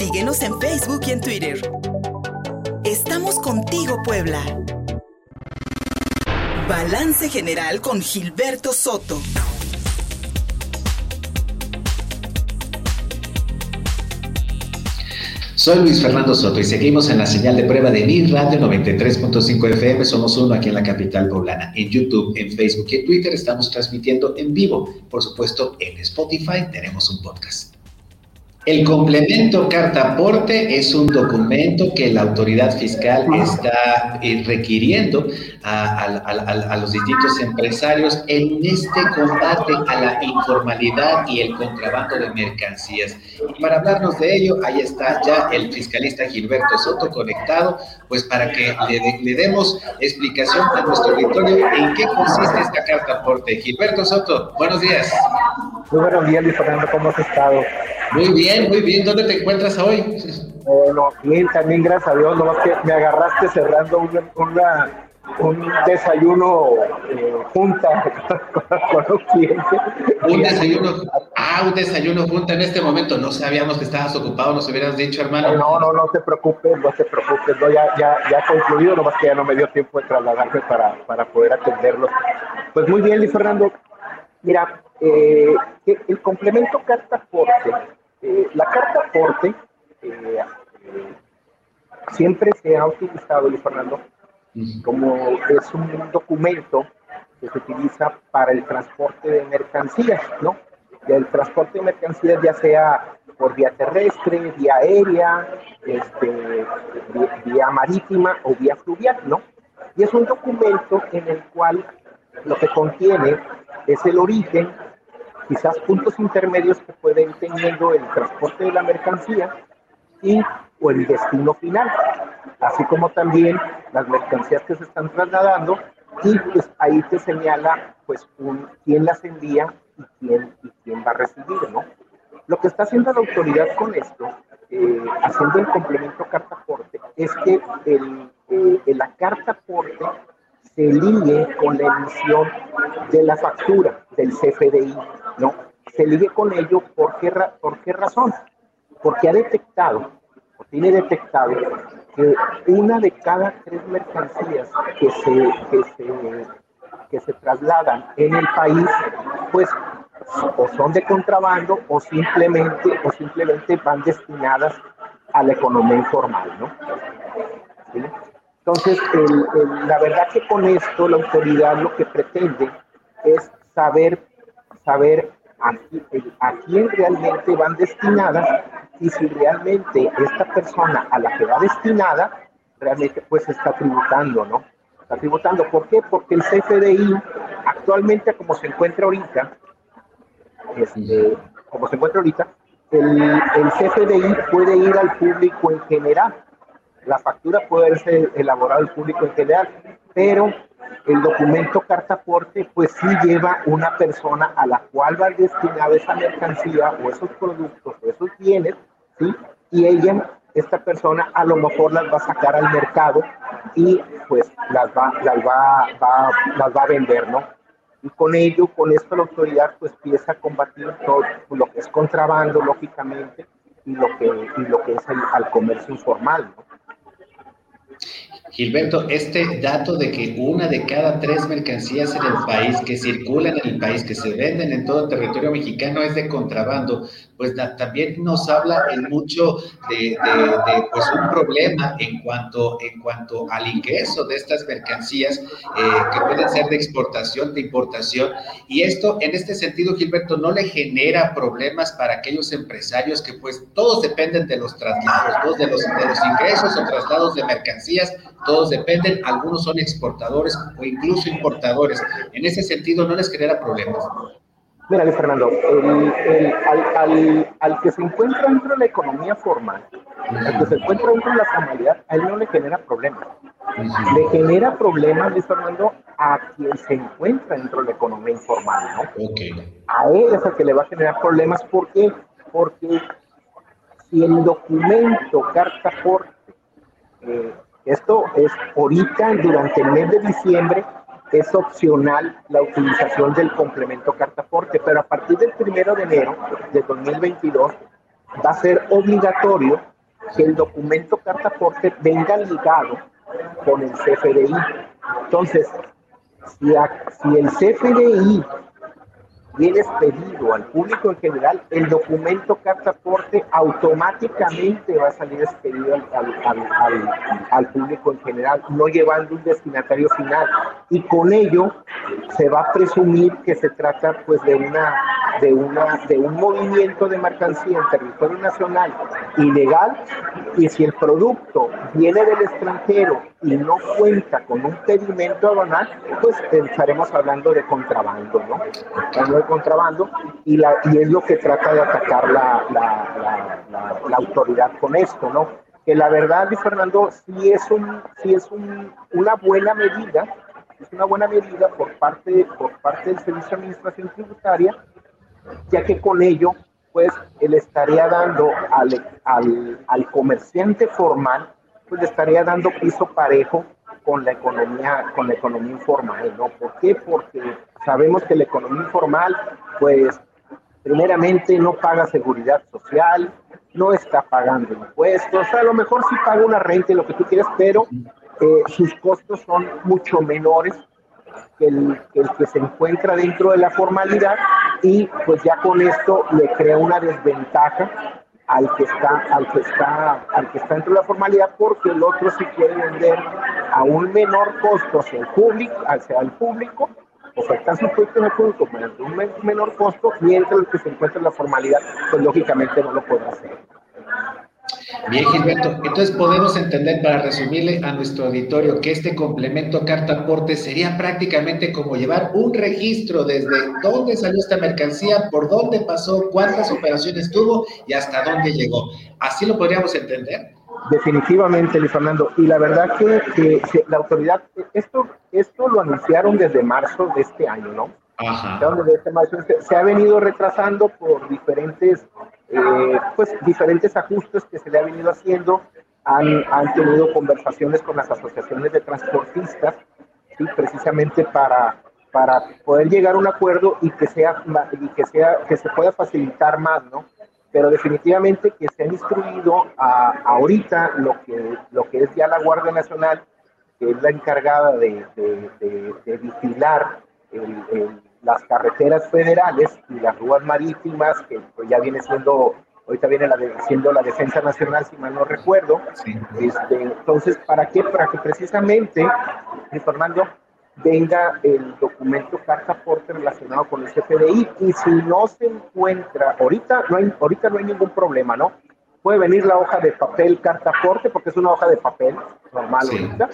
Síguenos en Facebook y en Twitter. Estamos contigo, Puebla. Balance General con Gilberto Soto. Soy Luis Fernando Soto y seguimos en la señal de prueba de Mi Radio 93.5 FM. Somos uno aquí en la capital poblana. En YouTube, en Facebook y en Twitter estamos transmitiendo en vivo. Por supuesto, en Spotify tenemos un podcast. El complemento carta aporte es un documento que la autoridad fiscal está eh, requiriendo a, los distintos empresarios en este combate a la informalidad y el contrabando de mercancías. Y para hablarnos de ello, ahí está ya el fiscalista Gilberto Soto conectado, pues para que le, le demos explicación a nuestro auditorio en qué consiste esta carta aporte. Gilberto Soto, buenos días. Muy buenos días, Luis Fernando, ¿cómo has estado? Muy bien, muy bien. ¿Dónde te encuentras hoy? Bueno, bien, también gracias a Dios, nomás que me agarraste cerrando una, un desayuno eh, junta con un cliente. Un desayuno, ah, un desayuno junta en este momento. No sabíamos que estabas ocupado, nos hubieras dicho, hermano. No, no, no te preocupes, no te preocupes. No, ya, ya, ya concluido, nomás que ya no me dio tiempo de trasladarme para, para poder atenderlos. Pues muy bien, Luis Fernando. Mira, eh, el complemento carta aporte eh, la carta aporte eh, siempre se ha utilizado, Luis Fernando, como es un documento que se utiliza para el transporte de mercancías, ¿no? El transporte de mercancías ya sea por vía terrestre, vía aérea, este, vía, marítima o vía fluvial, ¿no? Y es un documento en el cual lo que contiene es el origen, quizás puntos intermedios que puede ir teniendo el transporte de la mercancía y o el destino final, así como también las mercancías que se están trasladando y pues ahí te señala pues un, quién las envía y quién, y quién va a recibir, ¿no? Lo que está haciendo la autoridad con esto, eh, haciendo el complemento carta aporte, es que el, eh, la carta aporte se ligue con la emisión de la factura del CFDI, ¿no? Se ligue con ello, ¿por qué, por qué razón? Porque ha detectado, o tiene detectado, que una de cada tres mercancías que se, que se, que se trasladan en el país, pues o son de contrabando o simplemente, o simplemente van destinadas a la economía informal, ¿no? ¿Sí? Entonces, la verdad que con esto la autoridad lo que pretende es saber, saber a, quién realmente van destinadas y si realmente esta persona a la que va destinada realmente pues está tributando, ¿no? Está tributando. ¿Por qué? Porque el CFDI actualmente como se encuentra ahorita, este, como se encuentra ahorita, el, el CFDI puede ir al público en general la factura puede ser elaborada al público en general, pero el documento carta aporte pues sí lleva una persona a la cual va destinada esa mercancía o esos productos o esos bienes, ¿sí? Y ella, esta persona a lo mejor las va a sacar al mercado y pues las va, las va, las va a vender, ¿no? Y con ello, con esto la autoridad pues empieza a combatir todo lo que es contrabando, lógicamente, y lo que, y lo que es el, al comercio informal, ¿no? Gilberto, este dato de que una de cada tres mercancías en el país que circulan en el país, que se venden en todo territorio mexicano es de contrabando, pues también nos habla en mucho de, pues un problema en cuanto, en cuanto al ingreso de estas mercancías eh, que pueden ser de exportación, de importación. Y esto, en este sentido, Gilberto, no le genera problemas para aquellos empresarios que pues todos dependen de los traslados, todos de los, de los ingresos o traslados de mercancías todos dependen, algunos son exportadores o incluso importadores. En ese sentido, no les genera problemas. Mira, Fernando, al, que se encuentra dentro de la economía formal, al que se encuentra dentro de la formalidad, a él no le genera problemas. Le genera problemas, Luis Fernando, a quien se encuentra dentro de la economía informal, ¿no? A él es el que le va a generar problemas. ¿Por qué? Porque si el documento, carta por eh, esto es ahorita, durante el mes de diciembre, es opcional la utilización del complemento cartaporte, pero a partir del primero de enero de 2022 va a ser obligatorio que el documento carta aporte venga ligado con el CFDI. Entonces, si, si el CFDI viene expedido al público en general, el documento carta aporte automáticamente va a salir expedido al, público en general, no llevando un destinatario final. Y con ello se va a presumir que se trata pues de una de una de un movimiento de mercancía en territorio nacional ilegal y si el producto viene del extranjero y no cuenta con un pedimento aduanal, pues estaremos hablando de contrabando, ¿no? Hablando de contrabando y, la, y es lo que trata de atacar la, la, la, autoridad con esto, ¿no? Que la verdad, Luis Fernando, sí es, un, sí es un, una buena medida, es una buena medida por parte, por parte del Servicio de Administración Tributaria, ya que con ello, pues, él estaría dando al, al, al comerciante formal pues le estaría dando piso parejo con la economía, con la economía informal, ¿no? ¿Por qué? Porque sabemos que la economía informal, pues, primeramente no paga seguridad social, no está pagando impuestos, a lo mejor sí paga una renta y lo que tú quieras, pero eh, sus costos son mucho menores que el, que el que se encuentra dentro de la formalidad y pues ya con esto le crea una desventaja al que está, al que está, al que está dentro de la formalidad, porque el otro sí quiere vender a un menor costo hacia el público, hacia el público, ofertar sus productos al público mediante un menor costo, mientras el que se encuentra en la formalidad, pues lógicamente no lo podrá hacer. Bien, Gilberto. Entonces podemos entender, para resumirle a nuestro auditorio, que este complemento carta aporte sería prácticamente como llevar un registro desde dónde salió esta mercancía, por dónde pasó, cuántas operaciones tuvo y hasta dónde llegó. ¿Así lo podríamos entender? Definitivamente, Luis Fernando. Y la verdad que, la autoridad, esto, esto lo anunciaron desde marzo de este año, ¿no? Ajá. Este se ha venido retrasando por diferentes eh, pues diferentes ajustes que se le ha venido haciendo, han, han tenido conversaciones con las asociaciones de transportistas, ¿sí? precisamente para, para poder llegar a un acuerdo y que sea y que sea que se pueda facilitar más, ¿no? Pero definitivamente que se ha instruido a, ahorita lo que lo que es ya la Guardia Nacional, que es la encargada de, de, vigilar el las carreteras federales y las ruas marítimas, que pues, ya viene siendo, ahorita viene la siendo la Defensa Nacional, si mal no recuerdo. Este, entonces, ¿para qué? Para que precisamente, Fernando, venga el documento carta aporte relacionado con el CFDI y si no se encuentra, ahorita no hay, ahorita no hay ningún problema, ¿no? Puede venir la hoja de papel carta aporte porque es una hoja de papel normal ahorita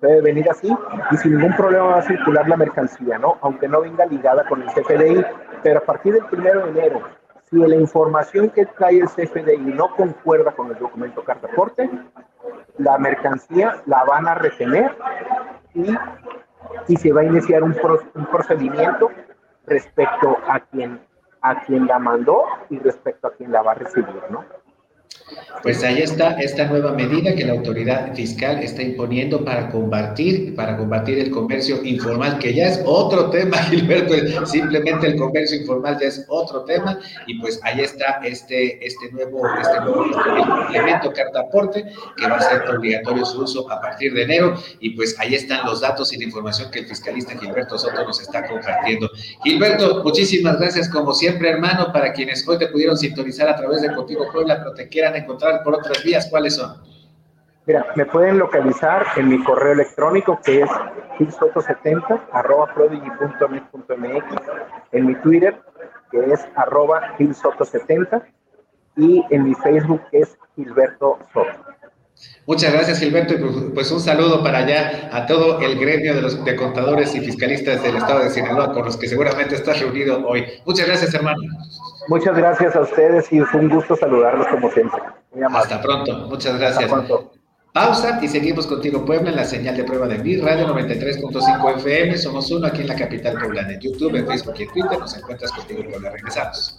puede venir así y sin ningún problema va a circular la mercancía, ¿no? Aunque no venga ligada con el CFDI, pero a partir del primero de enero, si la información que trae el CFDI no concuerda con el documento carta aporte, la mercancía la van a retener y, y se va a iniciar un, un procedimiento respecto a quien, a quien la mandó y respecto a quien la va a recibir, ¿no? Pues ahí está esta nueva medida que la autoridad fiscal está imponiendo para combatir, para combatir el comercio informal, que ya es otro tema, Gilberto, simplemente el comercio informal ya es otro tema, y pues ahí está este, este nuevo, este nuevo elemento carta aporte que va a ser obligatorio su uso a partir de enero, y pues ahí están los datos y la información que el fiscalista Gilberto Soto nos está compartiendo. Gilberto, muchísimas gracias como siempre, hermano, para quienes hoy te pudieron sintonizar a través de Contigo Puebla, pero te quieran encontrar por otras vías, ¿cuáles son? Mira, me pueden localizar en mi correo electrónico que es gilsoto70 arroba en mi Twitter que es arroba gilsoto70 y en mi Facebook que es Gilberto Soto. Muchas gracias, Gilberto. Y pues, pues un saludo para allá a todo el gremio de los de contadores y fiscalistas del estado de Sinaloa, con los que seguramente estás reunido hoy. Muchas gracias, hermano. Muchas gracias a ustedes y fue un gusto saludarlos como siempre. Hasta pronto. Muchas gracias. Pausa y seguimos contigo, Puebla, en la señal de prueba de Mi Radio 93.5 FM. Somos uno aquí en la capital poblana. En YouTube, en Facebook y en Twitter nos encuentras contigo, Puebla. Regresamos.